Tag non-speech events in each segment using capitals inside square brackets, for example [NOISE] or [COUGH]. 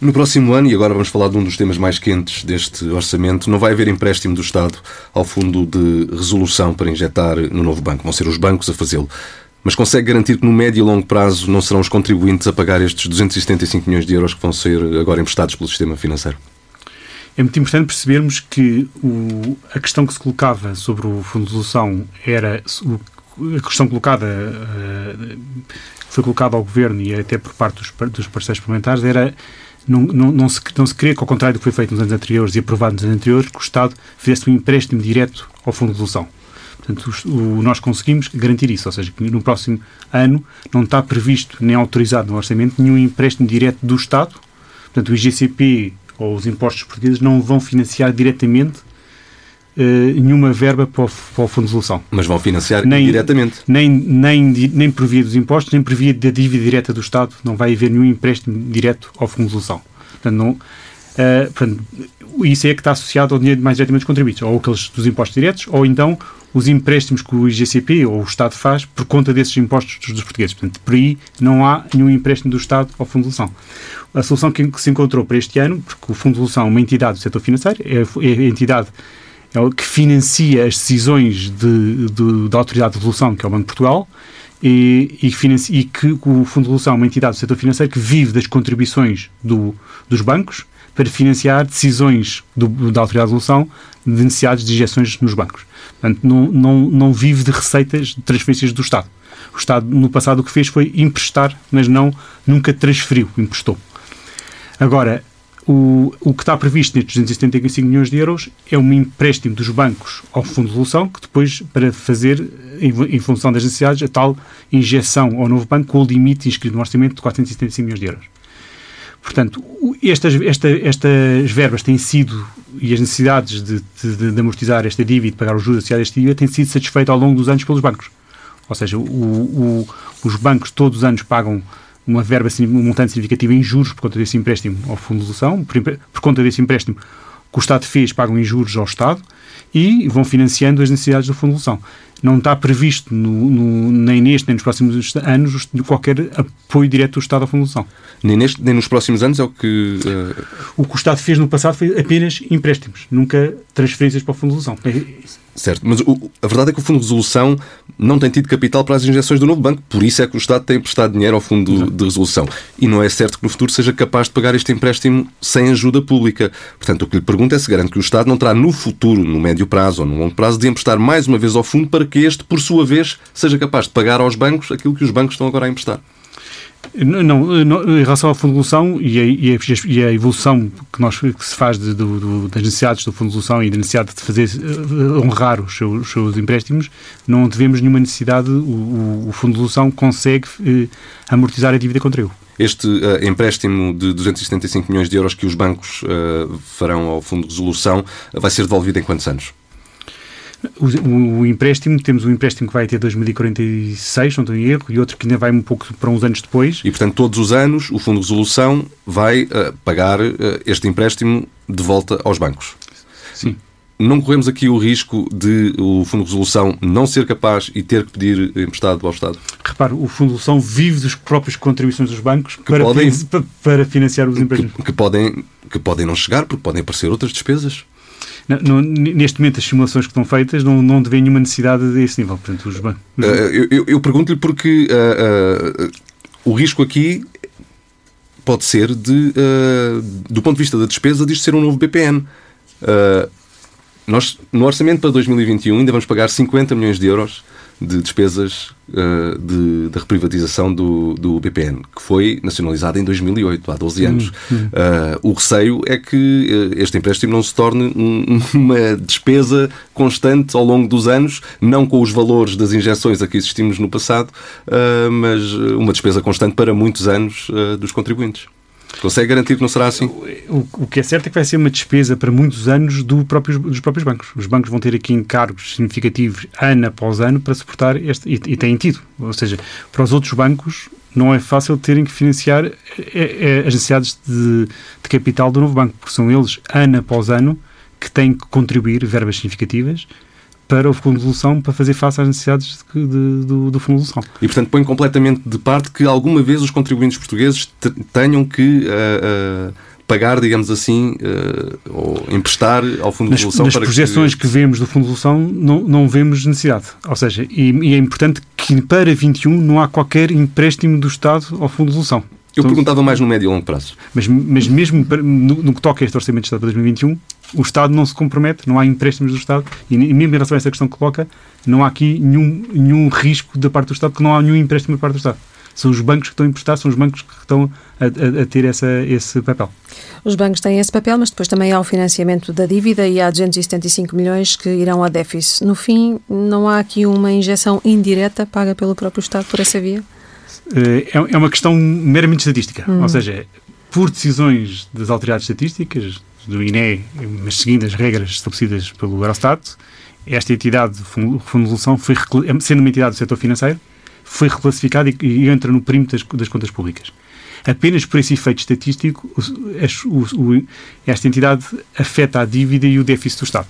No próximo ano, e agora vamos falar de um dos temas mais quentes deste orçamento, não vai haver empréstimo do Estado ao Fundo de Resolução para injetar no novo banco. Vão ser os bancos a fazê-lo. Mas consegue garantir que no médio e longo prazo não serão os contribuintes a pagar estes 275 milhões de euros que vão ser agora emprestados pelo sistema financeiro? É muito importante percebermos que o, a questão que se colocava sobre o Fundo de Resolução era a questão colocada uh, foi colocada ao Governo e até por parte dos, dos parceiros parlamentares era não, não, não, se, não se queria que, ao contrário do que foi feito nos anos anteriores e aprovado nos anos anteriores, que o Estado fizesse um empréstimo direto ao Fundo de Resolução. Portanto, o, o, nós conseguimos garantir isso, ou seja, que no próximo ano não está previsto nem autorizado no orçamento nenhum empréstimo direto do Estado. Portanto, o IGCP ou os impostos portugueses não vão financiar diretamente nenhuma verba para o, para o, Fundo de Resolução. Mas vão financiar nem, diretamente? Nem, nem, nem por via dos impostos, nem por via da dívida direta do Estado. Não vai haver nenhum empréstimo direto ao Fundo de Resolução. Portanto, não, uh, portanto, isso é que está associado ao dinheiro mais diretamente dos contribuintes, ou aqueles dos impostos diretos, ou então os empréstimos que o IGCP ou o Estado faz por conta desses impostos dos portugueses. Portanto, por aí não há nenhum empréstimo do Estado ao Fundo de Resolução. A solução que, se encontrou para este ano, porque o Fundo de Resolução é uma entidade do setor financeiro, é, é a entidade é que financia as decisões de, de, da Autoridade de Resolução, que é o Banco de Portugal, e, e, financia, e, que o Fundo de Resolução é uma entidade do setor financeiro que vive das contribuições do, dos bancos para financiar decisões do, da Autoridade de Resolução de necessidades de injeções nos bancos. Portanto, não, não, não vive de receitas de transferências do Estado. O Estado, no passado, o que fez foi emprestar, mas não nunca transferiu, emprestou. Agora, o, o que está previsto nestes 275 milhões de euros é um empréstimo dos bancos ao Fundo de Resolução, que depois, para fazer, em, em, função das necessidades, a tal injeção ao novo banco com o limite inscrito no orçamento de 475 milhões de euros. Portanto, estas, esta, estas verbas têm sido, e as necessidades de, de, de amortizar esta dívida, de pagar os juros associados a esta dívida, têm sido satisfeitas ao longo dos anos pelos bancos. Ou seja, o, o, os bancos todos os anos pagam uma verba, um montante significativo em juros por conta desse empréstimo ao Fundo de Resolução, por, por conta desse empréstimo que o Estado fez, pagam em juros ao Estado e vão financiando as necessidades do Fundo de Resolução. Não está previsto, no, no, nem neste nem nos próximos anos, qualquer apoio direto do Estado ao Fundo de Resolução. Nem, neste, nem nos próximos anos é o que. Uh... O que o Estado fez no passado foi apenas empréstimos, nunca transferências para o Fundo de Resolução. É Certo, mas o, a verdade é que o Fundo de Resolução não tem tido capital para as injeções do novo banco, por isso é que o Estado tem prestado dinheiro ao Fundo Exato. de Resolução. E não é certo que no futuro seja capaz de pagar este empréstimo sem ajuda pública. Portanto, o que lhe pergunto é se garante que o Estado não terá no futuro, no médio prazo ou no longo prazo, de emprestar mais uma vez ao Fundo para que este, por sua vez, seja capaz de pagar aos bancos aquilo que os bancos estão agora a emprestar. Não, não, em relação ao Fundo de Resolução e a, e e a evolução que, nós, que se faz de, do, das necessidades do Fundo de Resolução e da necessidade de fazer uh, honrar os seus, os seus, empréstimos, não devemos nenhuma necessidade. O, o Fundo de Resolução consegue uh, amortizar a dívida contra ele. Este uh, empréstimo de 275 milhões de euros que os bancos farão ao Fundo de Resolução vai ser devolvido em quantos anos? O, o, empréstimo, temos um empréstimo que vai até 2046, não tenho erro, e outro que ainda vai um pouco para uns anos depois. E, portanto, todos os anos o Fundo de Resolução vai uh, pagar uh, este empréstimo de volta aos bancos. Sim. Não corremos aqui o risco de o Fundo de Resolução não ser capaz e ter que pedir emprestado ao Estado? Repare, o Fundo de Resolução vive das próprias contribuições dos bancos para, podem, para financiar os empréstimos. Que, que, podem, que podem não chegar, porque podem aparecer outras despesas no, neste momento, as simulações que estão feitas não, não devem nenhuma necessidade desse nível. Portanto, os bancos. Uh, eu, eu pergunto-lhe porque uh, uh, o risco aqui pode ser de, do ponto de vista da despesa, disto ser um novo BPN. nós, no orçamento para 2021, ainda vamos pagar 50 milhões de euros de despesas uh, de, da reprivatização do, do BPN, que foi nacionalizado em 2008, há 12 anos. Uh, o receio é que este empréstimo não se torne um, [LAUGHS] uma despesa constante ao longo dos anos, não com os valores das injeções a que existimos no passado, uh, mas uma despesa constante para muitos anos dos contribuintes. Consegue garantir que não será assim? O, o, que é certo é que vai ser uma despesa para muitos anos do próprios, dos próprios bancos. Os bancos vão ter aqui encargos significativos ano após ano para suportar este, e, e têm tido. Ou seja, para os outros bancos não é fácil terem que financiar é, é, as necessidades de, de capital do novo banco, porque são eles, ano após ano, que têm que contribuir verbas significativas para o Fundo de Resolução para fazer face às necessidades de, de, do, do Fundo de Resolução. E, portanto, põe completamente de parte que alguma vez os contribuintes portugueses tenham que uh, uh, pagar, digamos assim, uh, ou emprestar ao Fundo nas, de Resolução nas para projeções que... que... vemos do Fundo de Resolução não, não vemos necessidade. Ou seja, e, e, é importante que para 21 não há qualquer empréstimo do Estado ao Fundo de Resolução. Eu então, perguntava mais no médio e longo prazo. Mas, mas mesmo no, no, que toca a este Orçamento de Estado para 2021, o Estado não se compromete, não há empréstimos do Estado, e mesmo em relação a essa questão que coloca, não há aqui nenhum, nenhum risco da parte do Estado, porque não há nenhum empréstimo da parte do Estado. São os bancos que estão a emprestar, são os bancos que estão a, a, a ter essa, esse papel. Os bancos têm esse papel, mas depois também há o financiamento da dívida e há 275 milhões que irão a déficit. No fim, não há aqui uma injeção indireta paga pelo próprio Estado por essa via? Eh, é, é uma questão meramente estatística. Hum. Ou seja, por decisões das autoridades estatísticas, do INE, mas seguindo as regras estabelecidas pelo Eurostat, esta entidade, de Resolução, foi, sendo uma entidade do setor financeiro, foi reclassificada e, e entra no perímetro das, das, contas públicas. Apenas por esse efeito estatístico, o, o, o, esta entidade afeta a dívida e o déficit do Estado.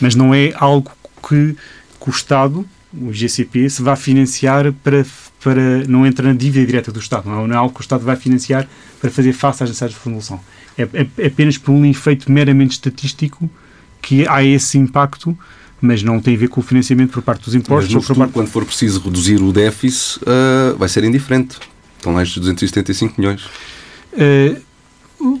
Mas não é algo que, que o Estado, o GCP, se vá financiar para, para. não entra na dívida direta do Estado. Não é, não é algo que o Estado vai financiar para fazer face às necessidades de formulação. É, é, apenas por um efeito meramente estatístico que há esse impacto mas não tem a ver com o financiamento por parte dos impostos. Mas no parte... quando for preciso reduzir o déficit, uh, vai ser indiferente. Estão mais de 275 milhões. Uh,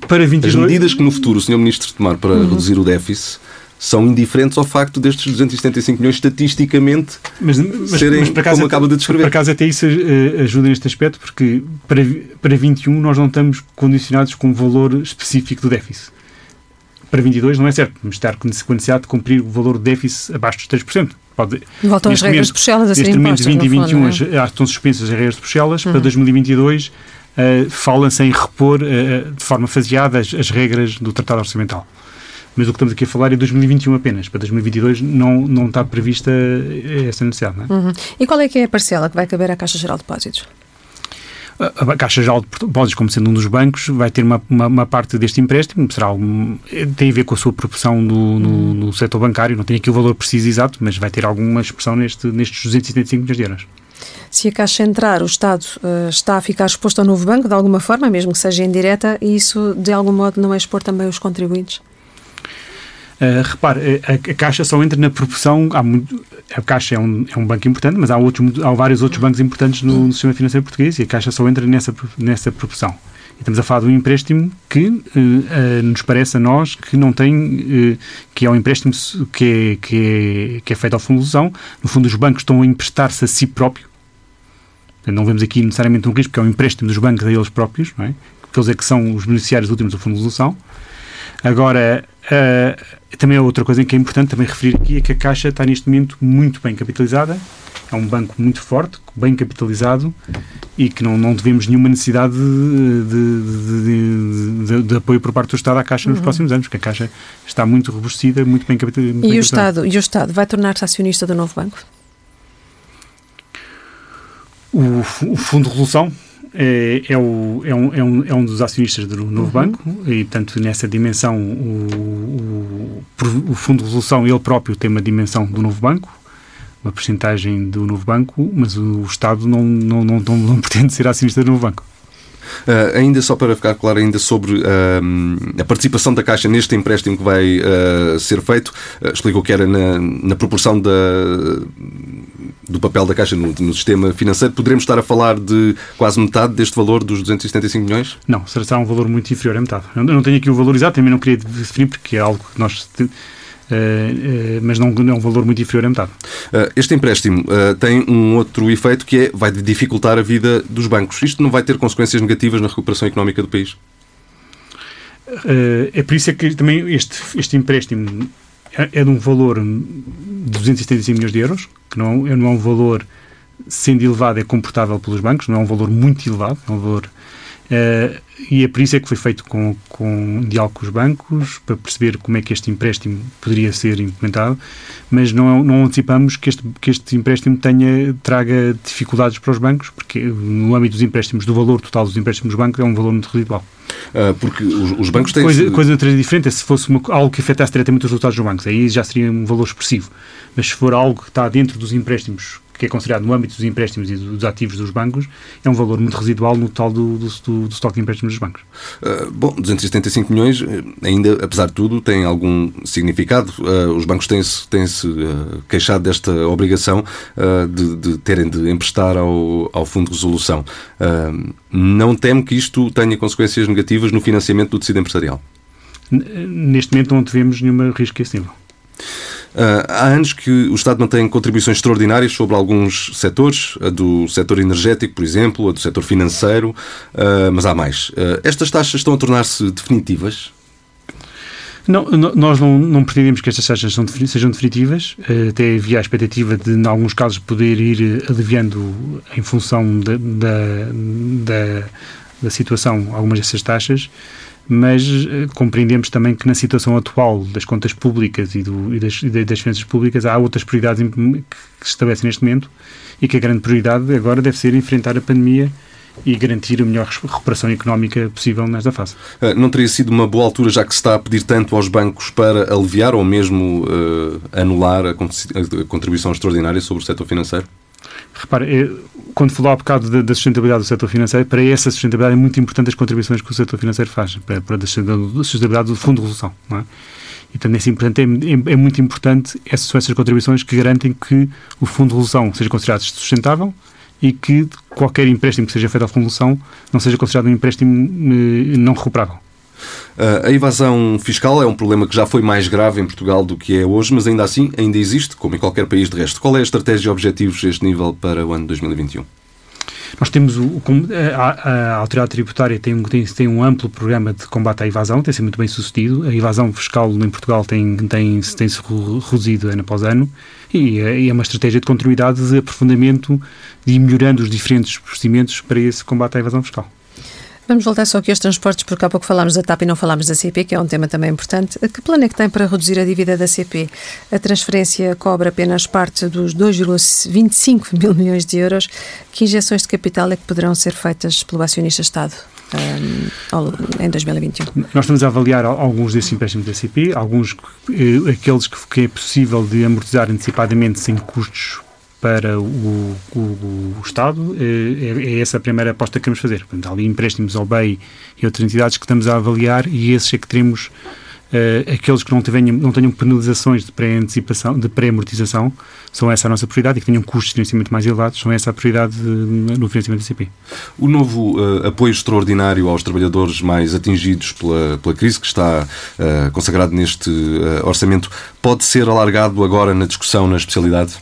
para 22... As medidas que no futuro o Sr. Ministro tomar para uhum. reduzir o déficit são indiferentes ao facto destes 275 milhões estatisticamente mas, mas, serem mas acaso, como acaba de descrever. Por acaso até isso uh, ajuda neste aspecto, porque para, para 21 nós não estamos condicionados com um valor específico do déficit para 22 não é certo. Vamos estar com necessidade de cumprir o valor de déficit abaixo dos 3%. Pode, Voltam as regras de Bruxelas a serem impostas, 20 e 21 fundo, é? estão suspensas as regras de Bruxelas. Uhum. Para 2022 uh, fala-se em repor uh, de forma faseada as, as regras do Tratado Orçamental mas o que estamos aqui a falar é 2021 apenas. Para 2022 não, não está prevista essa necessidade. Não é? Uhum. E qual é que é a parcela que vai caber à Caixa Geral de Depósitos? a Caixa Geral de Depósitos, como sendo um dos bancos, vai ter uma, uma, uma, parte deste empréstimo, será tem a ver com a sua proporção no, no, no, setor bancário, não tem aqui o valor preciso exato, mas vai ter alguma expressão neste, nestes 275 milhões de euros. Se a Caixa entrar, o Estado uh, está a ficar exposto ao novo banco, de alguma forma, mesmo que seja indireta, e isso, de algum modo, não é expor também os contribuintes? Uh, repare, a, a, Caixa só entra na proporção. Muito, a Caixa é um, é um banco importante, mas há, outros, há vários outros bancos importantes no, no, sistema financeiro português e a Caixa só entra nessa, nessa proporção. E estamos a falar de um empréstimo que uh, uh, nos parece a nós que não tem. que é um empréstimo que é, que é, que é feito ao Fundo de Ilusão. No fundo, os bancos estão a emprestar-se a si próprio. Não vemos aqui necessariamente um risco, porque é um empréstimo dos bancos a eles próprios, não é? porque eles é que são os beneficiários últimos do Fundo de Resolução. Agora, uh, também é outra coisa que é importante também referir aqui é que a Caixa está neste momento muito bem capitalizada, é um banco muito forte, bem capitalizado e que não, não devemos nenhuma necessidade de, de, de, de apoio por parte do Estado à Caixa nos uhum. próximos anos, porque a Caixa está muito robustecida, muito bem capitalizada. E, o Estado, e o Estado vai tornar-se acionista do novo banco? O, o Fundo de Resolução é, é, o, é, um, é, um, é um dos acionistas do novo uhum. banco e, portanto, nessa dimensão, o, o, o, Fundo de Resolução, ele próprio tem uma dimensão do novo banco, uma porcentagem do novo banco, mas o Estado não, não, não, não, não pretende ser acionista do novo banco. Uh, ainda só para ficar claro ainda sobre uh, a participação da Caixa neste empréstimo que vai uh, ser feito, explicou que era na, na proporção da, do papel da Caixa no, no, sistema financeiro. Poderemos estar a falar de quase metade deste valor dos 275 milhões? Não, será um valor muito inferior a metade. Eu não tenho aqui o valor exato, também não queria definir porque é algo que nós mas não, é um valor muito inferior a metade. Uh, este empréstimo tem um outro efeito que é vai dificultar a vida dos bancos. Isto não vai ter consequências negativas na recuperação económica do país? é por isso é que também este, este empréstimo é, é de um valor de 275 milhões de euros, que não, é, não é um valor, sendo elevado, é comportável pelos bancos, não é um valor muito elevado, é um valor. Uh, e é por isso é que foi feito com, com um diálogo com os bancos, para perceber como é que este empréstimo poderia ser implementado, mas não, não antecipamos que este, que este empréstimo tenha, traga dificuldades para os bancos, porque no âmbito dos empréstimos, do valor total dos empréstimos dos bancos, é um valor muito residual. Uh, porque os, os, bancos têm... Coisa, coisa diferente é se fosse uma, algo que afetasse diretamente os resultados dos bancos, aí já seria um valor expressivo. Mas se for algo que está dentro dos empréstimos que é considerado no âmbito dos empréstimos e dos ativos dos bancos, é um valor muito residual no total do, do, do, do estoque de empréstimos dos bancos. Uh, bom, 275 milhões, eh, ainda, apesar de tudo, tem algum significado. Uh, os bancos têm-se têm -se, uh, queixado desta obrigação de, de, terem de emprestar ao, ao Fundo de Resolução. não teme que isto tenha consequências negativas no financiamento do tecido empresarial? Neste momento não tivemos nenhuma risco a esse nível. Uh, há anos que o Estado mantém contribuições extraordinárias sobre alguns setores, a do setor energético, por exemplo, a do setor financeiro, uh, mas há mais. Uh, estas taxas estão a tornar-se definitivas? Não, nós não, não, pretendemos que estas taxas sejam definitivas, até havia a expectativa de, em alguns casos, poder ir aliviando em função da, da, da, da situação algumas dessas taxas mas uh, compreendemos também que na situação atual das contas públicas e, do, e, das, e das finanças públicas há outras prioridades que se estabelecem neste momento e que a grande prioridade agora deve ser enfrentar a pandemia e garantir a melhor recuperação económica possível nesta fase. Uh, não teria sido uma boa altura, já que se está a pedir tanto aos bancos para aliviar ou mesmo uh, anular a contribuição extraordinária sobre o setor financeiro? Repare, é, quando falou há bocado da, da, sustentabilidade do setor financeiro, para essa sustentabilidade é muito importante as contribuições que o setor financeiro faz para, para a sustentabilidade do Fundo de Resolução. Não é? E também é, é, é, muito importante essas, essas contribuições que garantem que o Fundo de Resolução seja considerado sustentável e que qualquer empréstimo que seja feito ao Fundo de Resolução não seja considerado um empréstimo eh, não recuperável. Uh, a evasão fiscal é um problema que já foi mais grave em Portugal do que é hoje, mas ainda assim ainda existe, como em qualquer país de resto. Qual é a estratégia e objetivos a este nível para o ano 2021? Nós temos o, a, a, autoridade tributária tem um, tem, tem, um amplo programa de combate à evasão, tem sido muito bem sucedido. A evasão fiscal em Portugal tem, tem, tem se reduzido ano após ano e é, e é uma estratégia de continuidade de aprofundamento e melhorando os diferentes procedimentos para esse combate à evasão fiscal. Vamos voltar só aqui aos transportes, porque há pouco falámos da TAP e não falámos da CP, que é um tema também importante. Que plano é que tem para reduzir a dívida da CP? A transferência cobra apenas parte dos 2,25 [LAUGHS] mil milhões de euros. Que injeções de capital é que poderão ser feitas pelo acionista Estado? Um, em 2021. Nós estamos a avaliar alguns desses empréstimos da CP, alguns eh, aqueles que, que é possível de amortizar antecipadamente sem custos para o, o, o Estado, é, é, essa a primeira aposta que queremos fazer. Portanto, há ali empréstimos ao BEI e outras entidades que estamos a avaliar e esses é que teremos uh, aqueles que não tenham, não tenham penalizações de pré-antecipação, de pré-amortização, são essa a nossa prioridade e que tenham custos de financiamento mais elevados, são essa a prioridade no financiamento da CP. O novo uh, apoio extraordinário aos trabalhadores mais atingidos pela, pela crise, que está consagrado neste orçamento, pode ser alargado agora na discussão na especialidade?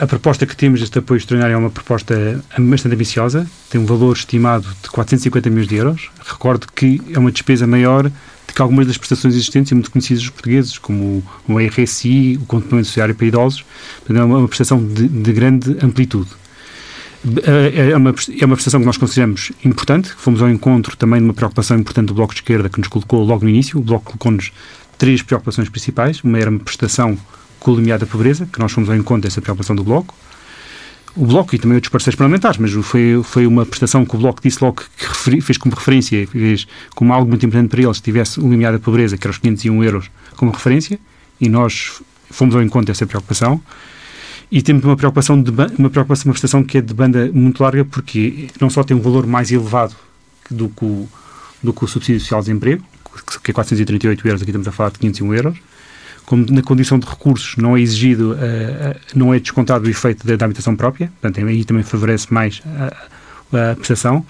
A proposta que temos deste apoio extraordinário é uma proposta bastante ambiciosa, tem um valor estimado de 450 milhões de euros. Recordo que é uma despesa maior de que algumas das prestações existentes e muito conhecidas dos portugueses, como o RSI, o complemento social para idosos. É uma prestação de, de grande amplitude. É, é uma, é uma prestação que nós consideramos importante, fomos ao encontro também de uma preocupação importante do Bloco de Esquerda, que nos colocou logo no início. O Bloco colocou-nos três preocupações principais. Uma era uma prestação com o limiar da pobreza, que nós fomos ao encontro dessa preocupação do Bloco. O Bloco e também outros parceiros parlamentares, mas foi, foi uma prestação que o Bloco disse logo que referi, fez como referência, fez como algo muito importante para eles, que tivesse o limiar da pobreza, que era os 501 euros, como referência, e nós fomos ao encontro dessa preocupação. E temos uma preocupação, de, uma preocupação, uma prestação que é de banda muito larga, porque não só tem um valor mais elevado do que o, do que o subsídio social de desemprego, que é 438 euros, aqui estamos a falar de 501 euros, na condição de recursos não é exigido, uh, não é descontado o efeito da, da habitação própria, portanto, aí também favorece mais a, a prestação.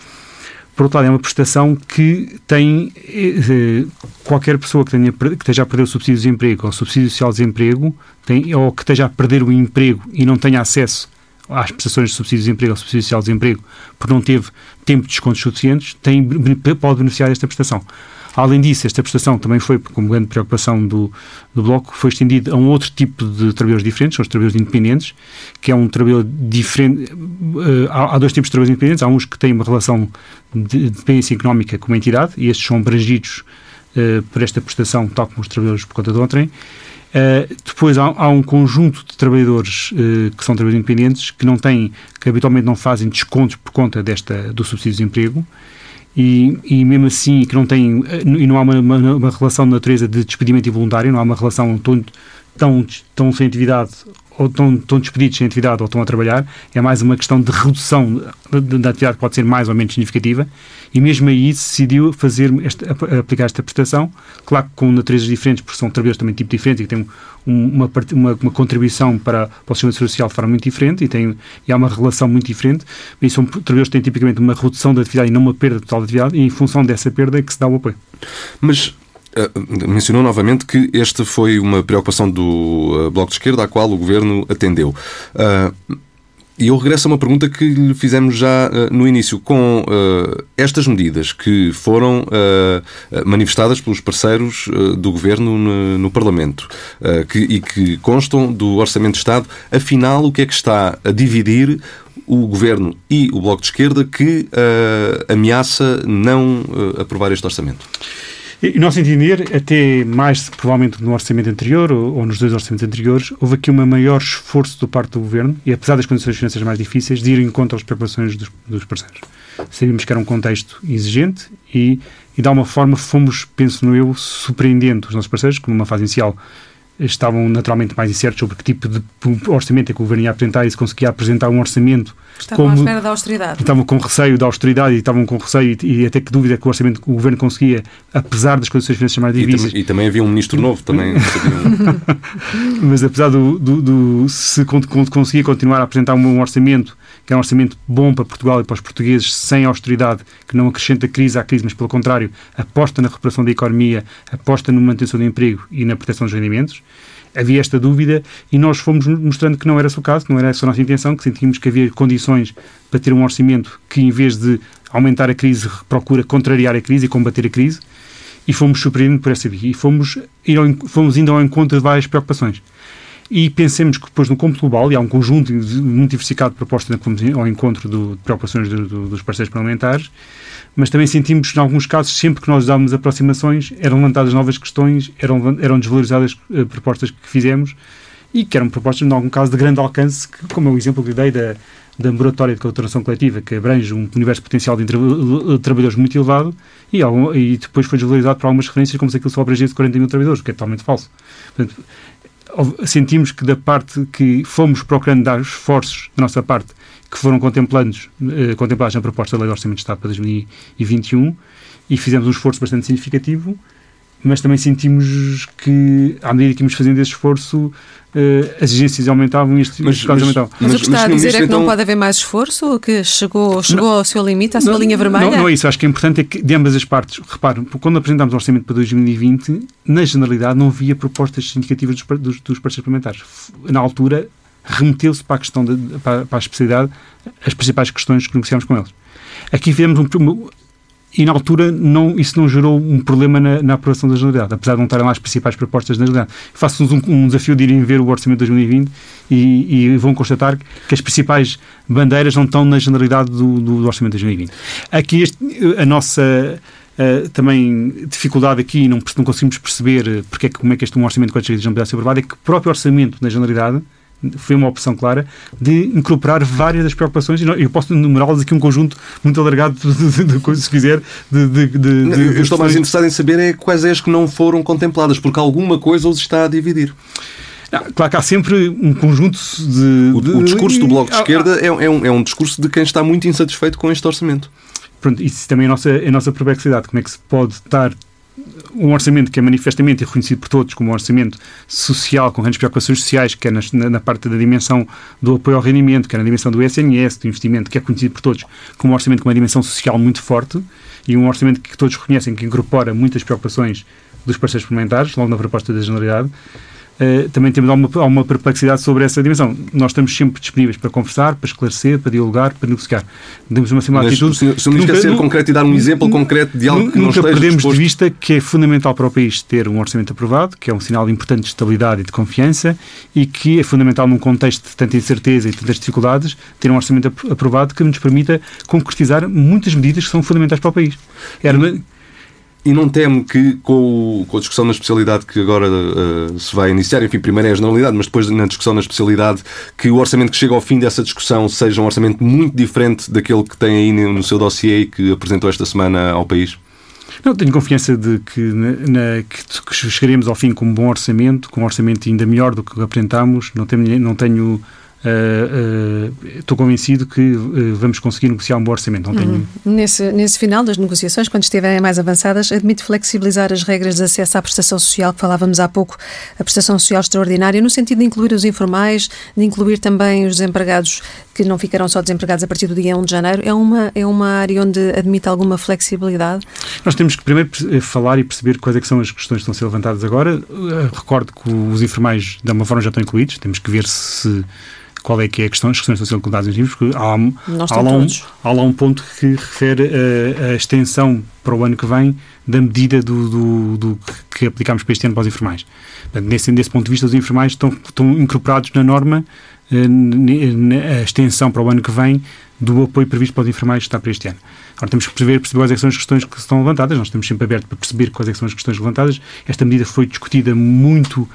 Por outro lado, é uma prestação que tem eh, qualquer pessoa que, tenha, que esteja a perder o subsídio de desemprego ou subsídio social de desemprego tem, ou que esteja a perder o emprego e não tenha acesso às prestações de subsídio de desemprego ou subsídio social de desemprego porque não teve tempo de descontos suficientes, tem, pode beneficiar desta prestação. Além disso, esta prestação também foi, como grande preocupação do, do Bloco, foi estendida a um outro tipo de trabalhadores diferentes, são os trabalhadores independentes, que é um trabalhador diferente. Uh, há, há, dois tipos de trabalhadores independentes. Há uns que têm uma relação de dependência económica com uma entidade, e estes são abrangidos uh, por esta prestação, tal como os trabalhadores por conta de outrem. Uh, depois há, há, um conjunto de trabalhadores uh, que são trabalhadores independentes que não têm, que habitualmente não fazem descontos por conta desta, do subsídio de desemprego e, e mesmo assim que não tem e não há uma, uma, uma, relação de natureza de despedimento involuntário, não há uma relação estão, estão sem atividade ou estão, estão despedidos sem atividade ou estão a trabalhar, é mais uma questão de redução da atividade que pode ser mais ou menos significativa e mesmo aí se decidiu fazer esta, aplicar esta prestação, claro que com naturezas diferentes, porque são trabalhadores também de tipo diferente e que têm uma, uma, uma, contribuição para, para o sistema social de forma muito diferente e, tem, e há uma relação muito diferente, e são trabalhadores que têm tipicamente uma redução da atividade e não uma perda total de atividade e em função dessa perda é que se dá o apoio. Mas mencionou novamente que esta foi uma preocupação do uh, Bloco de Esquerda à qual o Governo atendeu. Uh, e eu regresso a uma pergunta que lhe fizemos já no início. Com estas medidas que foram manifestadas pelos parceiros do Governo no, Parlamento e que constam do Orçamento de Estado, afinal, o que é que está a dividir o Governo e o Bloco de Esquerda que ameaça não aprovar este Orçamento? E, nosso entender, até mais provavelmente no orçamento anterior ou, ou, nos dois orçamentos anteriores, houve aqui um maior esforço do parte do governo, e apesar das condições financeiras mais difíceis, de ir em contra as preocupações dos, dos parceiros. Sabíamos que era um contexto exigente e, e, de alguma forma, fomos, penso no eu, surpreendendo os nossos parceiros, que numa fase inicial estavam naturalmente mais incertos sobre que tipo de orçamento é que o governo ia apresentar e se conseguia apresentar um orçamento Estavam como, à espera da austeridade. Estavam com receio da austeridade e estavam com receio e, e até que dúvida que o orçamento que o governo conseguia, apesar das condições financeiras mais difíceis. E, e, também havia um ministro [LAUGHS] novo, também. Mas apesar do, do, do se conseguia continuar a apresentar um orçamento que é um orçamento bom para Portugal e para os portugueses, sem austeridade, que não acrescenta crise à crise, mas pelo contrário, aposta na recuperação da economia, aposta na manutenção do emprego e na proteção dos rendimentos. Havia esta dúvida e nós fomos mostrando que não era esse o caso, que não era essa a nossa intenção, que sentimos que havia condições para ter um orçamento que, em vez de aumentar a crise, procura contrariar a crise e combater a crise. E fomos surpreendendo por essa via. E fomos, fomos indo ao encontro de várias preocupações e pensemos que depois no cômputo global, e há um conjunto muito diversificado de propostas ao encontro de preocupações do, do, dos parceiros parlamentares, mas também sentimos, em alguns casos, sempre que nós dávamos aproximações, eram levantadas novas questões, eram, eram desvalorizadas uh, propostas que fizemos e que eram propostas, em algum caso, de grande alcance, que, como é o exemplo que dei da, da moratória de contratação coletiva, que abrange um universo potencial de, trabalhadores muito elevado, e, e, depois foi desvalorizado por algumas referências, como se aquilo só abrangesse 40 mil trabalhadores, o que é totalmente falso. Portanto, sentimos que da parte que fomos procurando dar esforços da nossa parte que foram contemplados, eh, contemplados na proposta da Lei do Orçamento de Estado para 2021 e fizemos um esforço bastante significativo, mas também sentimos que, à medida que íamos fazendo esse esforço, uh, as exigências aumentavam e mas, mas, aumentavam. Mas, mas, o que está a dizer é que então... não pode haver mais esforço, que chegou, chegou não, ao seu limite, à sua não, linha vermelha? Não, não é isso. Acho que é importante é que de ambas as partes, repare, quando apresentámos o orçamento para 2020, na generalidade não havia propostas significativas dos, dos, dos parceiros parlamentares. Na altura, remeteu-se para a questão, de, para, para, a especialidade, as principais questões que negociámos com eles. Aqui fizemos um, e na altura não, isso não gerou um problema na, na aprovação da generalidade, apesar de não estarem lá as principais propostas da generalidade. Faço-nos um, um, desafio de irem ver o orçamento de 2020 e, e, vão constatar que as principais bandeiras não estão na generalidade do, do, orçamento de 2020. Aqui este, a nossa Uh, também dificuldade aqui, não, não conseguimos perceber porque é, como é que este um orçamento com a poderá ser aprovado, é que o próprio orçamento na generalidade foi uma opção clara de incorporar várias das preocupações e eu posso enumerá-las aqui um conjunto muito alargado [LAUGHS] de, de, coisas, se quiser. De, de, de eu estou mais interessado em saber é quais é as que não foram contempladas, porque alguma coisa os está a dividir. Claro que há sempre um conjunto de. O, o discurso do Bloco de Esquerda é, é, um, é um discurso de quem está muito insatisfeito com este orçamento. Pronto, isso também é a nossa, é a nossa perplexidade. Como é que se pode estar um orçamento que é manifestamente reconhecido por todos como um orçamento social, com grandes preocupações sociais, quer na, na, parte da dimensão do apoio ao rendimento, quer na dimensão do SNS, do investimento, que é conhecido por todos como um orçamento com uma dimensão social muito forte e um orçamento que todos reconhecem que incorpora muitas preocupações dos parceiros parlamentares, logo na proposta da Generalidade. Uh, também temos alguma, alguma perplexidade sobre essa dimensão. Nós estamos sempre disponíveis para conversar, para esclarecer, para dialogar, para negociar. Temos uma similar atitude. Se, se o Ministro quer ser concreto e dar um exemplo concreto de algo que não Nunca perdemos disposto... de vista que é fundamental para o país ter um orçamento aprovado, que é um sinal importante de estabilidade e de confiança e que é fundamental num contexto de tanta incerteza e tantas dificuldades ter um orçamento aprovado que nos permita concretizar muitas medidas que são fundamentais para o país. Era, e não temo que, com, com, a discussão na especialidade que agora uh, se vai iniciar, enfim, primeiro é a generalidade, mas depois na discussão na especialidade, que o orçamento que chega ao fim dessa discussão seja um orçamento muito diferente daquele que tem aí no seu dossiê e que apresentou esta semana ao país? Não, tenho confiança de que, na, que, que, chegaremos ao fim com um bom orçamento, com um orçamento ainda melhor do que apresentámos. Não tenho, não tenho estou uh, uh, convencido que uh, vamos conseguir negociar um bom orçamento. Não tenho... Uhum. nesse, nesse final das negociações, quando estiverem mais avançadas, admite flexibilizar as regras de acesso à prestação social, que falávamos há pouco, a prestação social extraordinária, no sentido de incluir os informais, de incluir também os desempregados que não ficarão só desempregados a partir do dia 1 de janeiro. É uma, é uma área onde admite alguma flexibilidade? Nós temos que primeiro falar e perceber quais é que são as questões que estão a ser levantadas agora. Recordo que os informais, de alguma forma, já estão incluídos. Temos que ver se qual é que é a questão, as questões estão sendo colocadas nos livros, porque há, há, lá um, há lá um ponto que refere a, a, extensão para o ano que vem da medida do, do, do que aplicamos para este ano para os informais. Portanto, nesse, desse ponto de vista, os informais estão, estão incorporados na norma eh, a extensão para o ano que vem do apoio previsto para os informais que está para este ano. Agora temos que perceber, perceber quais é são as questões que estão levantadas, nós estamos sempre abertos para perceber quais é são as questões levantadas. Esta medida foi discutida muito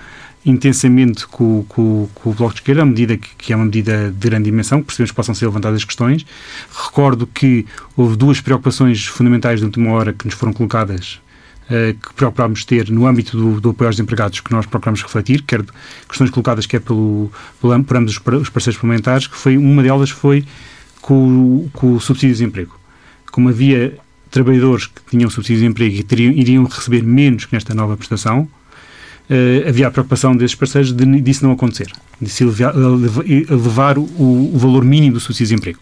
intensamente com, com, com, o Bloco de Esquerda, a medida que, que, é uma medida de grande dimensão, que percebemos que possam ser levantadas questões. Recordo que houve duas preocupações fundamentais de última hora que nos foram colocadas uh, que procurámos ter no âmbito do, do, apoio aos empregados, que nós procuramos refletir, quer questões colocadas quer pelo, pelo, por ambos os parceiros parlamentares, que foi, uma delas foi com, com o subsídio de desemprego. Como havia trabalhadores que tinham subsídio de desemprego e teriam, iriam receber menos que nesta nova prestação, uh, havia a preocupação desses parceiros de disso não acontecer, de se elevar, elevar o, o, valor mínimo do subsídio de desemprego.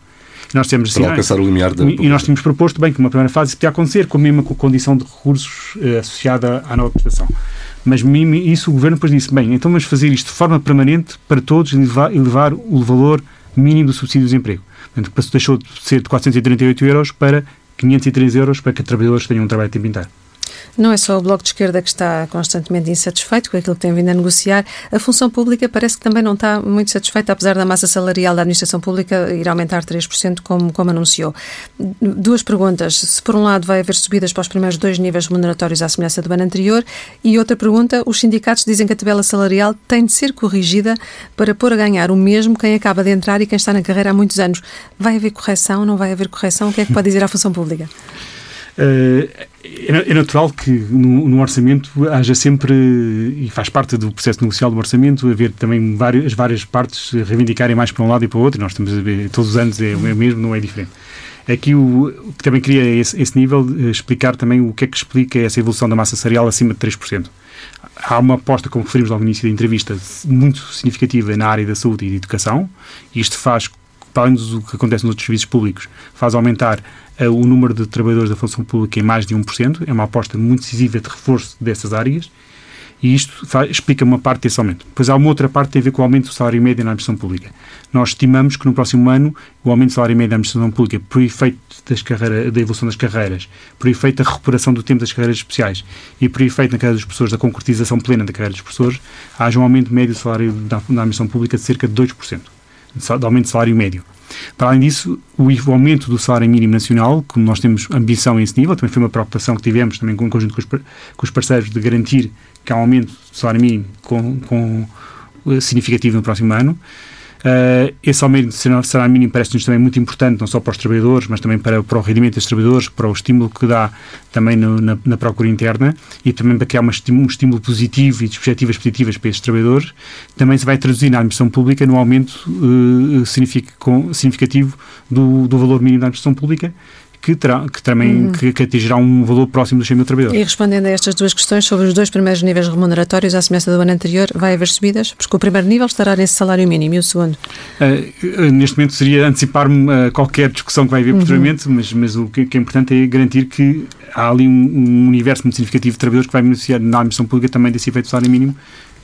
E nós temos Para alcançar o limiar da... E nós tínhamos proposto bem que uma primeira fase podia acontecer com a mesma condição de recursos uh, associada à nova prestação. Mas isso o Governo depois disse, bem, então vamos fazer isto de forma permanente para todos elevar, elevar o valor mínimo do subsídio de desemprego. Portanto, deixou de ser de 438 euros para 503 euros para que trabalhadores tenham um trabalho de tempo inteiro. Não é só o Bloco de Esquerda que está constantemente insatisfeito com aquilo que tem vindo a negociar. A função pública parece que também não está muito satisfeita, apesar da massa salarial da administração pública ir aumentar 3%, como, como anunciou. Duas perguntas. Se, por um lado, vai haver subidas para os primeiros dois níveis remuneratórios à semelhança do ano anterior, e outra pergunta, os sindicatos dizem que a tabela salarial tem de ser corrigida para pôr a ganhar o mesmo quem acaba de entrar e quem está na carreira há muitos anos. Vai haver correção? Não vai haver correção? O que é que pode dizer a função pública? Uh, é natural que no, orçamento haja sempre, e faz parte do processo negocial do orçamento, haver também as várias partes reivindicarem mais para um lado e para o outro. Nós estamos a ver, todos os anos é, é o mesmo, não é diferente. Aqui o, que também queria esse, esse nível eh, explicar também o que é que explica essa evolução da massa salarial acima de 3%. Há uma aposta, como referimos logo no início da entrevista, muito significativa na área da saúde e da educação, e isto faz para além do que acontece nos outros serviços públicos, faz aumentar uh, o número de trabalhadores da função pública em mais de 1%. É uma aposta muito decisiva de reforço dessas áreas. E isto faz, explica uma parte desse aumento. Depois há uma outra parte que tem a ver com o aumento do salário médio na administração pública. Nós estimamos que no próximo ano o aumento do salário médio da administração pública, por efeito das carreira, da evolução das carreiras, por efeito da recuperação do tempo das carreiras especiais e por efeito na carreira dos professores da concretização plena da carreira dos professores, haja um aumento médio do salário da, da administração pública de cerca de 2% de aumento de salário médio. Para além disso, o aumento do salário mínimo nacional, como nós temos ambição a esse nível, também foi uma preocupação que tivemos também com, conjunto com os, com os parceiros de garantir que há um aumento do salário mínimo com, com eh, significativo no próximo ano. Uh, esse aumento de salário mínimo parece-nos também muito importante, não só para os trabalhadores, mas também para, para o rendimento dos trabalhadores, para o estímulo que dá também no, na, na, procura interna e também para criar uma, um estímulo positivo e perspectivas positivas para estes trabalhadores. Também se vai traduzir na administração pública no aumento uh, significativo do, do valor mínimo da administração pública que, terá, que também hum. que, que, atingirá um valor próximo dos 100 mil trabalhadores. E respondendo a estas duas questões sobre os dois primeiros níveis remuneratórios, à semelhança do ano anterior, vai haver subidas? Porque o primeiro nível estará nesse salário mínimo e o segundo? Uh, neste momento seria antecipar-me a qualquer discussão que vai haver uhum. posteriormente, mas, mas o que, que, é importante é garantir que há ali um, um, universo muito significativo de trabalhadores que vai beneficiar na administração pública também desse efeito salário mínimo.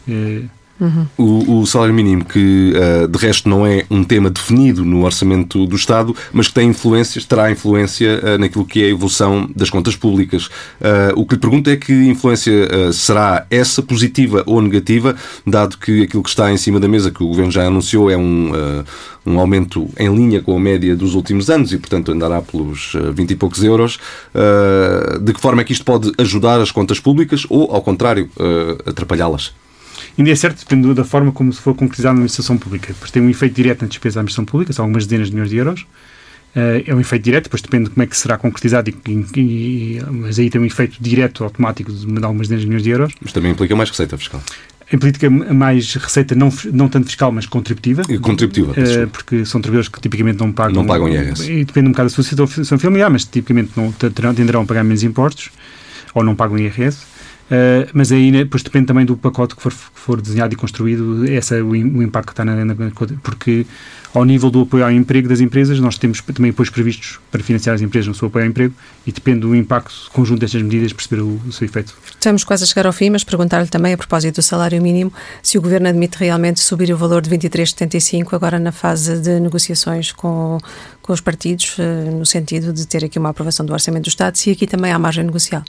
Uh, Uhum. O, o, salário mínimo, que uh, de resto não é um tema definido no orçamento do Estado, mas que tem influências, terá influência uh, naquilo que é a evolução das contas públicas. Uh, o que lhe pergunto é que influência será essa, positiva ou negativa, dado que aquilo que está em cima da mesa, que o Governo já anunciou, é um, um aumento em linha com a média dos últimos anos e, portanto, andará pelos 20 e poucos euros. de que forma é que isto pode ajudar as contas públicas ou, ao contrário, atrapalhá-las? Ainda é certo, depende da forma como se for concretizado na administração pública. Pois tem um efeito direto na despesa da administração pública, são algumas dezenas de milhões de euros. Uh, é um efeito direto, depois depende de como é que será concretizado, e, e, mas aí tem um efeito direto, automático, de algumas 10 milhões de euros. Mas também implica mais receita fiscal. Implica mais receita, não, não tanto fiscal, mas contributiva. E contributiva, uh, porque são trabalhadores que tipicamente não pagam. Não pagam IRS. E depende um bocado da sua situação familiar, mas tipicamente não tenderão a pagar menos impostos ou não pagam IRS. Uh, mas aí né, depois depende também do pacote que for, que for desenhado e construído, esse é o, o impacto que está na, na, Porque ao nível do apoio ao emprego das empresas, nós temos também apoios previstos para financiar as empresas no seu apoio ao emprego e depende do impacto conjunto destas medidas perceber o, o seu efeito. Estamos quase a chegar ao fim, mas perguntar-lhe também a propósito do salário mínimo, se o Governo admite realmente subir o valor de 23,75 agora na fase de negociações com, com os partidos, uh, no sentido de ter aqui uma aprovação do Orçamento do Estado, se aqui também há margem negocial.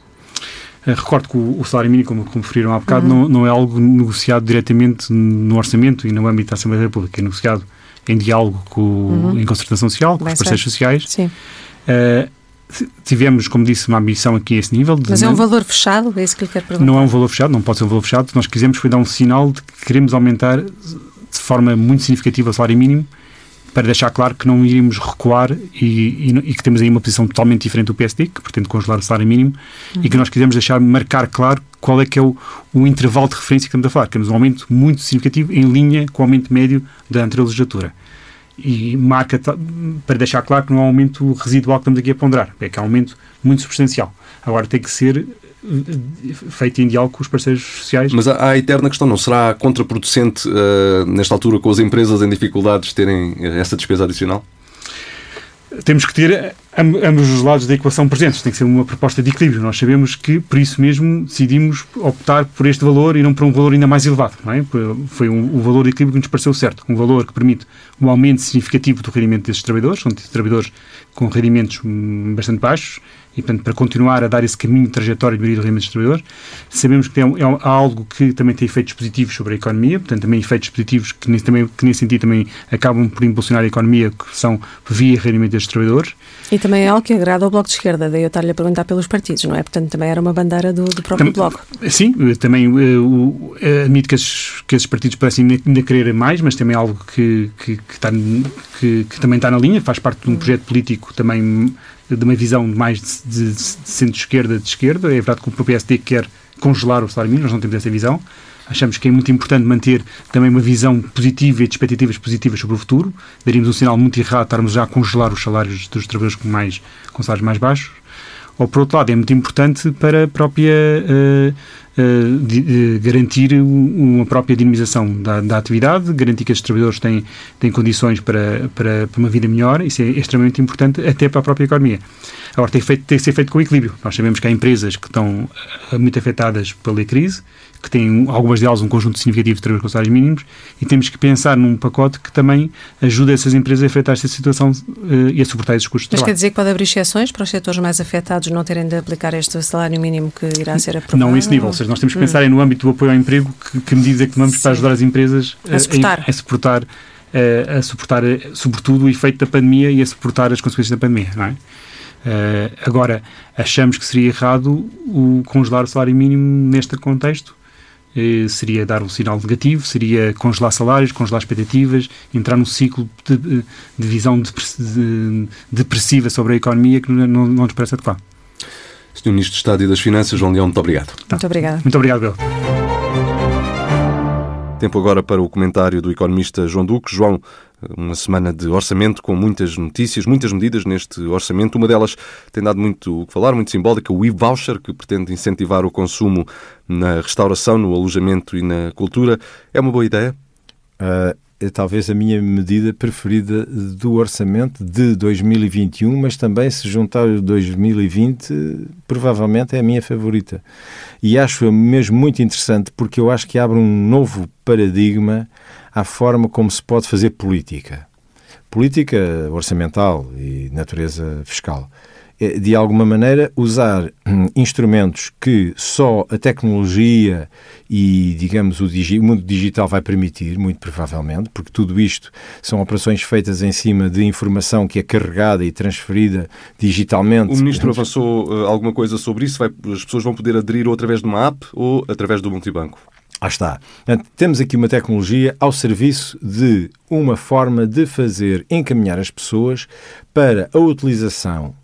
Eh, recordo que o, salário mínimo, como, como referiram há bocado, uhum. não, não, é algo negociado diretamente no orçamento e no âmbito da Assembleia da República. É negociado em diálogo com, uhum. em concertação social, com Bem os parceiros sociais. Sim. Uh, tivemos, como disse, uma ambição aqui a esse nível. Mas é um valor fechado? É isso que lhe quero perguntar. Não é um valor fechado, não pode ser um valor fechado. Nós quisemos foi dar um sinal de que queremos aumentar de forma muito significativa o salário mínimo para deixar claro que não iríamos recuar e, e, e, que temos aí uma posição totalmente diferente do PSD, que pretende congelar o salário mínimo, uhum. e que nós quisemos deixar marcar claro qual é que é o, o, intervalo de referência que estamos a falar. Temos um aumento muito significativo em linha com o aumento médio da anterior legislatura. E marca para deixar claro que não é um aumento residual que estamos aqui a ponderar, é que é um aumento muito substancial. Agora tem que ser feito em diálogo com os parceiros sociais. Mas há a eterna questão, não será contraproducente uh, nesta altura com as empresas em dificuldades terem essa despesa adicional? Temos que ter ambos os lados da equação presentes. Tem que ser uma proposta de equilíbrio. Nós sabemos que, por isso mesmo, decidimos optar por este valor e não por um valor ainda mais elevado. É? Foi um, o valor de equilíbrio que nos pareceu certo. Um valor que permite um aumento significativo do rendimento desses trabalhadores. São trabalhadores com rendimentos hum, bastante baixos e, portanto, para continuar a dar esse caminho de trajetória de melhoria do rendimento dos trabalhadores. Sabemos que é, é, algo que também tem efeitos positivos sobre a economia, portanto, também efeitos positivos que, nesse, também, que nesse sentido também acabam por impulsionar a economia, que são via rendimento destes trabalhadores. E também é algo que agrada ao Bloco de Esquerda, daí eu estar-lhe a perguntar pelos partidos, não é? Portanto, também era uma bandeira do, do próprio Bloco. Sim, também uh, admito que esses, que esses partidos parecem ainda querer mais, mas também é algo que, que, que, está, que, que também está na linha, faz parte de um projeto político também de uma visão mais de, de, de centro-esquerda de esquerda. É verdade que o PSD quer congelar o salário mínimo, nós não temos essa visão. Achamos que é muito importante manter também uma visão positiva e de expectativas positivas sobre o futuro. Daríamos um sinal muito errado estarmos já a congelar os salários dos trabalhadores com, mais, com salários mais baixos. Ou, por outro lado, é muito importante para a própria uh, uh, de, uh, garantir uma própria dinamização da, da, atividade, garantir que os trabalhadores têm, têm condições para, para, para, uma vida melhor. Isso é extremamente importante até para a própria economia. Agora, tem, feito, tem que ser feito com equilíbrio. Nós sabemos que há empresas que estão muito afetadas pela crise que têm algumas delas um conjunto significativo de trabalhadores com salários mínimos e temos que pensar num pacote que também ajude essas empresas a enfrentar esta situação uh, e a suportar esses custos Mas de quer dizer que pode abrir exceções para os setores mais afetados não terem de aplicar este salário mínimo que irá ser aprovado? Não, esse nível. Ou seja, nós temos que hum. pensar hum. no âmbito do apoio ao emprego que, que medida é que tomamos para ajudar as empresas a, a suportar. A, a suportar a, a suportar, sobretudo, o efeito da pandemia e a suportar as consequências da pandemia, não é? Uh, agora, achamos que seria errado o congelar o salário mínimo neste contexto, eh, seria dar um sinal negativo, seria congelar salários, congelar expectativas, entrar num ciclo de, de visão depressiva sobre a economia que não, não, não nos parece adequado. Sr. Ministro de Estado e das Finanças, João Leão, muito obrigado. Muito obrigado. Muito obrigado, Bel. Tempo agora para o comentário do economista João Duque. João, uma semana de orçamento com muitas notícias, muitas medidas neste orçamento. Uma delas tem dado muito o que falar, muito simbólica, o e-voucher, que pretende incentivar o consumo na restauração, no alojamento e na cultura. É uma boa ideia? Uh, é talvez a minha medida preferida do orçamento de 2021, mas também se juntar o 2020, provavelmente é a minha favorita. E acho mesmo muito interessante porque eu acho que abre um novo paradigma à forma como se pode fazer política. Política orçamental e natureza fiscal. É, de alguma maneira, usar hum, instrumentos que só a tecnologia e, digamos, o, digi o, mundo digital vai permitir, muito provavelmente, porque tudo isto são operações feitas em cima de informação que é carregada e transferida digitalmente. O Ministro avançou uh, alguma coisa sobre isso? Vai, as pessoas vão poder aderir ou através de uma app ou através do multibanco? Ah, está. Temos aqui uma tecnologia ao serviço de uma forma de fazer encaminhar as pessoas para a utilização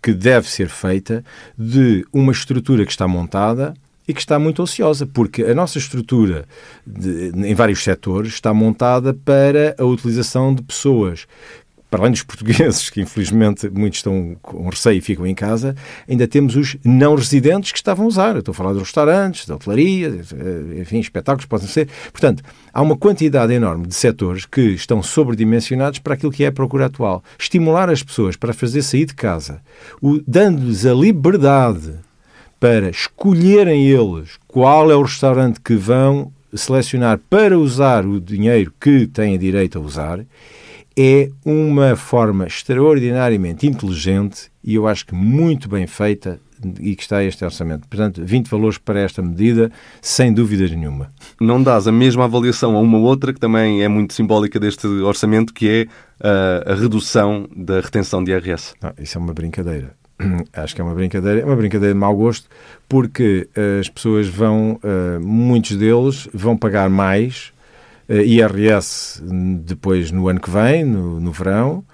que deve ser feita de uma estrutura que está montada e que está muito ociosa, porque a nossa estrutura de, em vários setores está montada para a utilização de pessoas para além dos [LAUGHS] portugueses, que infelizmente muitos estão com receio e ficam em casa, ainda temos os não residentes que estavam a usar. Eu estou a falar de restaurantes, da hotelaria, enfim, espetáculos podem ser. Portanto, há uma quantidade enorme de setores que estão sobredimensionados para aquilo que é a procura atual. Estimular as pessoas para fazer sair de casa, dando-lhes a liberdade para escolherem eles qual é o restaurante que vão selecionar para usar o dinheiro que têm direito a usar, é uma forma extraordinariamente inteligente e eu acho que muito bem feita e que está este orçamento. Portanto, 20 valores para esta medida, sem dúvida nenhuma. Não dás a mesma avaliação a uma outra que também é muito simbólica deste orçamento, que é a, a redução da retenção de IRS. Não, isso é uma brincadeira. [CLEARS THROAT] Acho que é uma brincadeira, é uma brincadeira de mau gosto, porque uh, as pessoas vão, uh, muitos deles vão pagar mais IRS depois no ano que vem, no, no verão,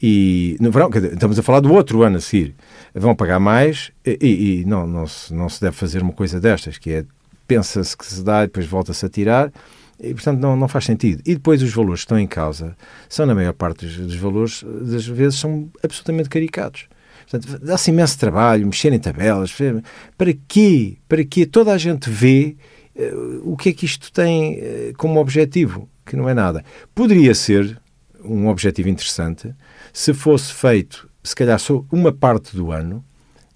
e no verão, estamos a falar do outro ano a seguir, vão pagar mais e, e não, não, se, não se deve fazer uma coisa destas, que é pensa-se que se dá e depois volta-se a tirar. E, portanto, não, não faz sentido. E depois os valores que estão em causa são, na maior parte dos, dos valores, das vezes, são absolutamente caricatos. Portanto, dá-se imenso trabalho, mexer em tabelas. Para quê? Para quê? Toda a gente vê o que é que isto tem uh, como objetivo, que não é nada. Poderia ser um objetivo interessante se fosse feito, se calhar, só uma parte do ano,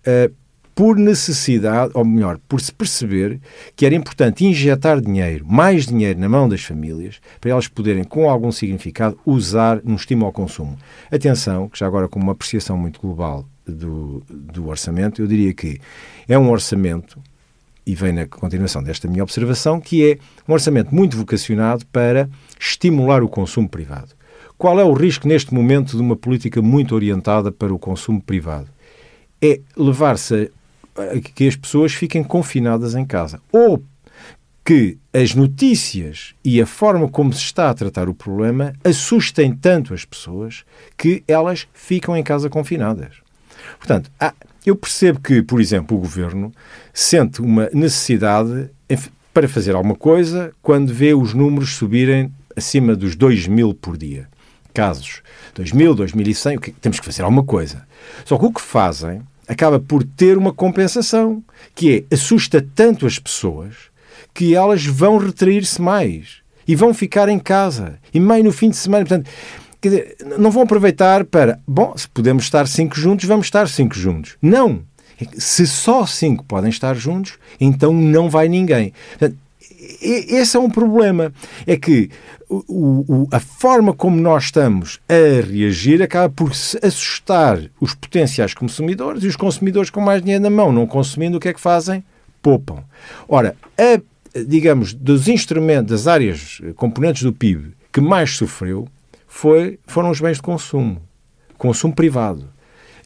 uh, por necessidade, ou melhor, por se perceber que era importante injetar dinheiro, mais dinheiro na mão das famílias, para elas poderem, com algum significado, usar no estímulo ao consumo. Atenção, que já agora com uma apreciação muito global do, do orçamento, eu diria que é um orçamento, e vem na continuação desta minha observação, que é um orçamento muito vocacionado para estimular o consumo privado. Qual é o risco neste momento de uma política muito orientada para o consumo privado? É levar-se a que as pessoas fiquem confinadas em casa. Ou que as notícias e a forma como se está a tratar o problema assustem tanto as pessoas que elas ficam em casa confinadas. Portanto, há, eu percebo que, por exemplo, o governo sente uma necessidade para fazer alguma coisa quando vê os números subirem acima dos 2 mil por dia. Casos 2 mil, 2100, o que, temos que fazer alguma coisa. Só que o que fazem acaba por ter uma compensação, que é assusta tanto as pessoas que elas vão retrair-se mais e vão ficar em casa e meio no fim de semana. Portanto, Quer dizer, não vão aproveitar para, bom, se podemos estar cinco juntos, vamos estar cinco juntos. Não! Se só cinco podem estar juntos, então não vai ninguém. Esse é um problema. É que o, o, a forma como nós estamos a reagir acaba por assustar os potenciais consumidores e os consumidores com mais dinheiro na mão, não consumindo, o que é que fazem? Poupam. Ora, a, digamos, dos instrumentos, das áreas componentes do PIB que mais sofreu foi, foram os bens de consumo, consumo privado.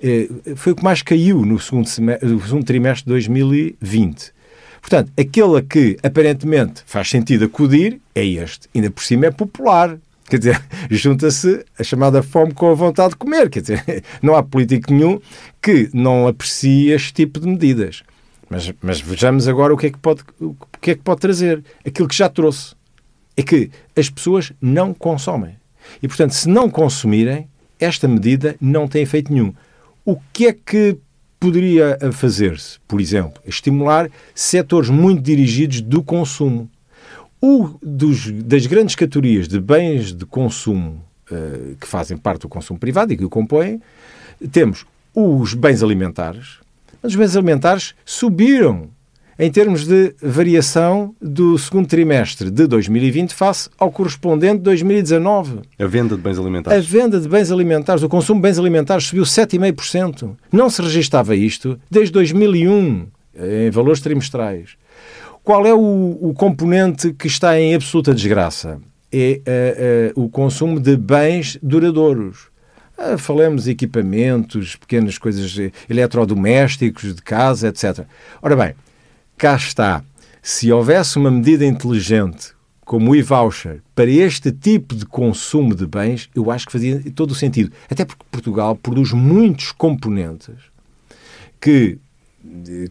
Eh, foi o que mais caiu no segundo, semestre, no segundo trimestre de 2020. Portanto, aquele a que aparentemente faz sentido acudir é este. Ainda por cima é popular. Quer dizer, [LAUGHS] junta-se a chamada fome com a vontade de comer. Quer dizer, [LAUGHS] não há político nenhum que não aprecie este tipo de medidas. Mas, mas vejamos agora o que, é que pode, o que é que pode trazer. Aquilo que já trouxe. É que as pessoas não consomem. E, portanto, se não consumirem, esta medida não tem efeito nenhum. O que é que poderia fazer-se? Por exemplo, estimular setores muito dirigidos do consumo. O dos, das grandes categorias de bens de consumo uh, que fazem parte do consumo privado e que o compõem, temos os bens alimentares. Os bens alimentares subiram em termos de variação do segundo trimestre de 2020 face ao correspondente de 2019. A venda de bens alimentares. A venda de bens alimentares, o consumo de bens alimentares subiu 7,5%. Não se registava isto desde 2001, em valores trimestrais. Qual é o, o componente que está em absoluta desgraça? É uh, uh, o consumo de bens duradouros. Uh, falemos de equipamentos, pequenas coisas eletrodomésticos, de casa, etc. Ora bem, cá está. se houvesse uma medida inteligente como o e-voucher para este tipo de consumo de bens, eu acho que fazia todo o sentido. Até porque Portugal produz muitos componentes que,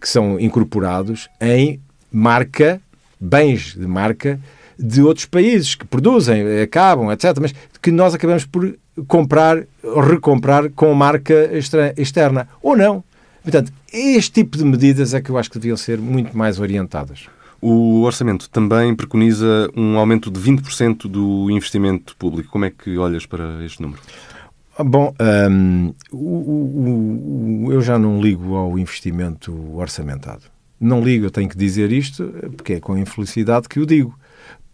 que são incorporados em marca, bens de marca de outros países que produzem, acabam, etc. Mas que nós acabamos por comprar, recomprar com marca externa. Ou não. Portanto, este tipo de medidas é que eu acho que deviam ser muito mais orientadas. O orçamento também preconiza um aumento de 20% do investimento público. Como é que olhas para este número? Bom, um, o, o, eu já não ligo ao investimento orçamentado. Não ligo, eu tenho que dizer isto, porque é com infelicidade que o digo.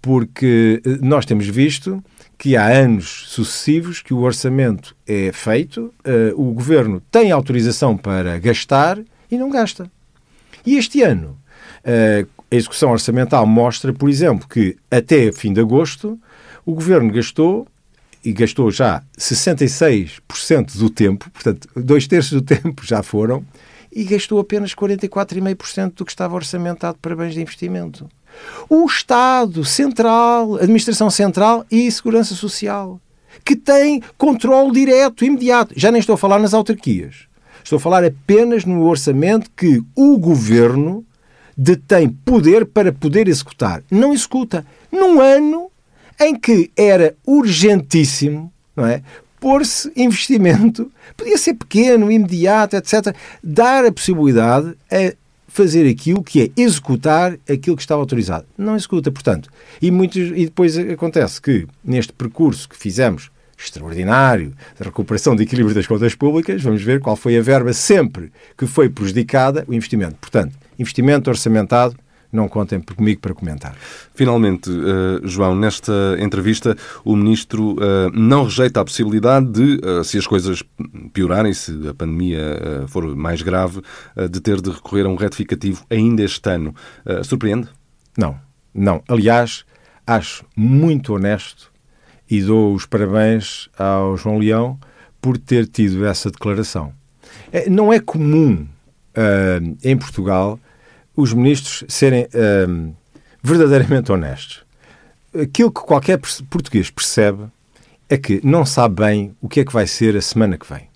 Porque eh, nós temos visto que há anos sucessivos que o orçamento é feito, uh, o governo tem autorização para gastar e não gasta. E este ano, uh, a execução orçamental mostra, por exemplo, que até fim de agosto o governo gastou e gastou já 66% do tempo, portanto, dois terços do [LAUGHS] tempo já foram, e gastou apenas 44,5% do que estava orçamentado para bens de investimento. O Estado Central, Administração Central e Segurança Social, que tem controle direto, imediato. Já nem estou a falar nas autarquias. Estou a falar apenas no orçamento que o governo detém poder para poder executar. Não executa. Num ano em que era urgentíssimo, não é? Pôr-se investimento, podia ser pequeno, imediato, etc. Dar a possibilidade a fazer aquilo que é executar aquilo que estava autorizado. Não executa, portanto. E, muitos, e depois acontece que, neste percurso que fizemos, extraordinário, de recuperação de equilíbrio das contas públicas, vamos ver qual foi a verba sempre que foi prejudicada o investimento. Portanto, investimento orçamentado, não contem comigo para comentar. Finalmente, uh, João, nesta entrevista, o Ministro uh, não rejeita a possibilidade de, uh, se as coisas piorarem, se a pandemia for mais grave, de ter de recorrer a um retificativo ainda este ano. surpreende? Não, não. Aliás, acho muito honesto e dou os parabéns ao João Leão por ter tido essa declaração. Não é comum em Portugal os ministros serem um, verdadeiramente honestos. Aquilo que qualquer português percebe é que não sabe bem o que é que vai ser a semana que vem.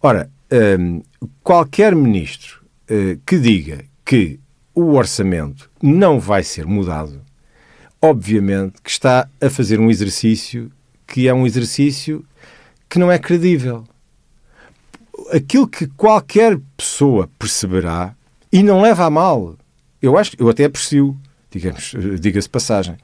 Ora, um, qualquer ministro uh, que diga que o orçamento não vai ser mudado, obviamente que está a fazer um exercício que é um exercício que não é credível. Aquilo que qualquer pessoa perceberá e não leva a mal. Eu acho, eu até aprecio, digamos, diga-se passagem,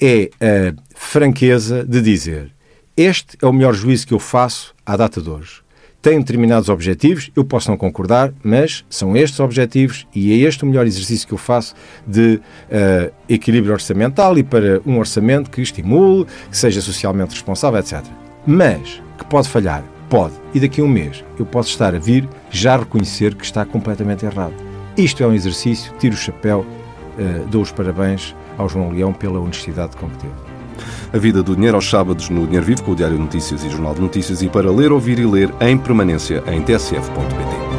é a franqueza de dizer este é o melhor juízo que eu faço à data de hoje. Tem determinados objetivos, eu posso não concordar, mas são estes objetivos e é este o melhor exercício que eu faço de uh, equilíbrio orçamental e para um orçamento que estimule, que seja socialmente responsável, etc. Mas que pode falhar, pode. E daqui a um mês eu posso estar a vir já reconhecer que está completamente errado. Isto é um exercício, tiro o chapéu, uh, dou os parabéns ao João Leão pela honestidade com que teve. A vida do dinheiro aos sábados no Dinheiro Vivo com o Diário Notícias e Jornal de Notícias e para ler, ouvir e ler em permanência em tsf.pt.